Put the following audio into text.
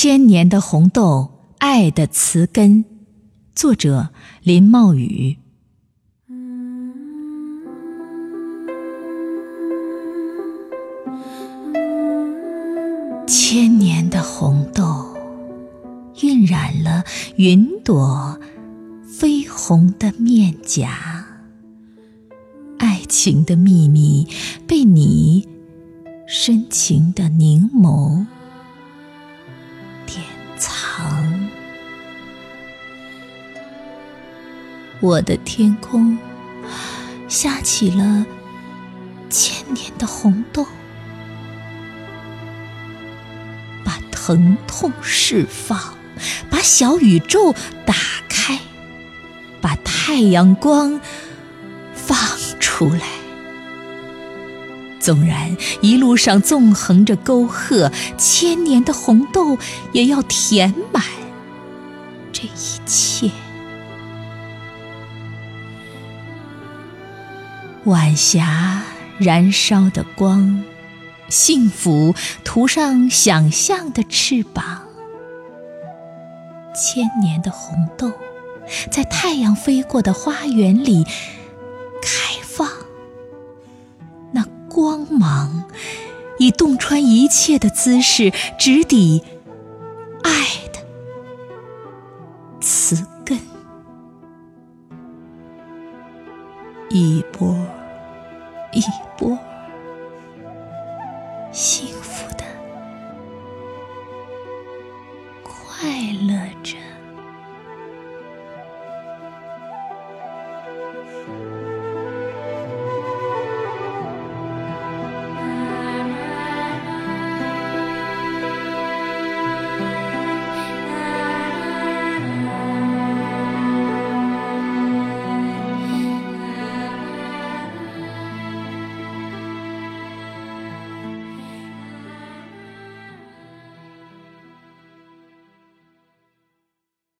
千年的红豆，爱的词根，作者林茂宇。千年的红豆，晕染了云朵绯红的面颊。爱情的秘密，被你深情的凝眸。典藏我的天空下起了千年的红豆，把疼痛释放，把小宇宙打开，把太阳光放出来。纵然一路上纵横着沟壑，千年的红豆也要填满这一切。晚霞燃烧的光，幸福涂上想象的翅膀。千年的红豆，在太阳飞过的花园里芒，以洞穿一切的姿势，直抵爱的词根。一波。一波幸福的快乐着。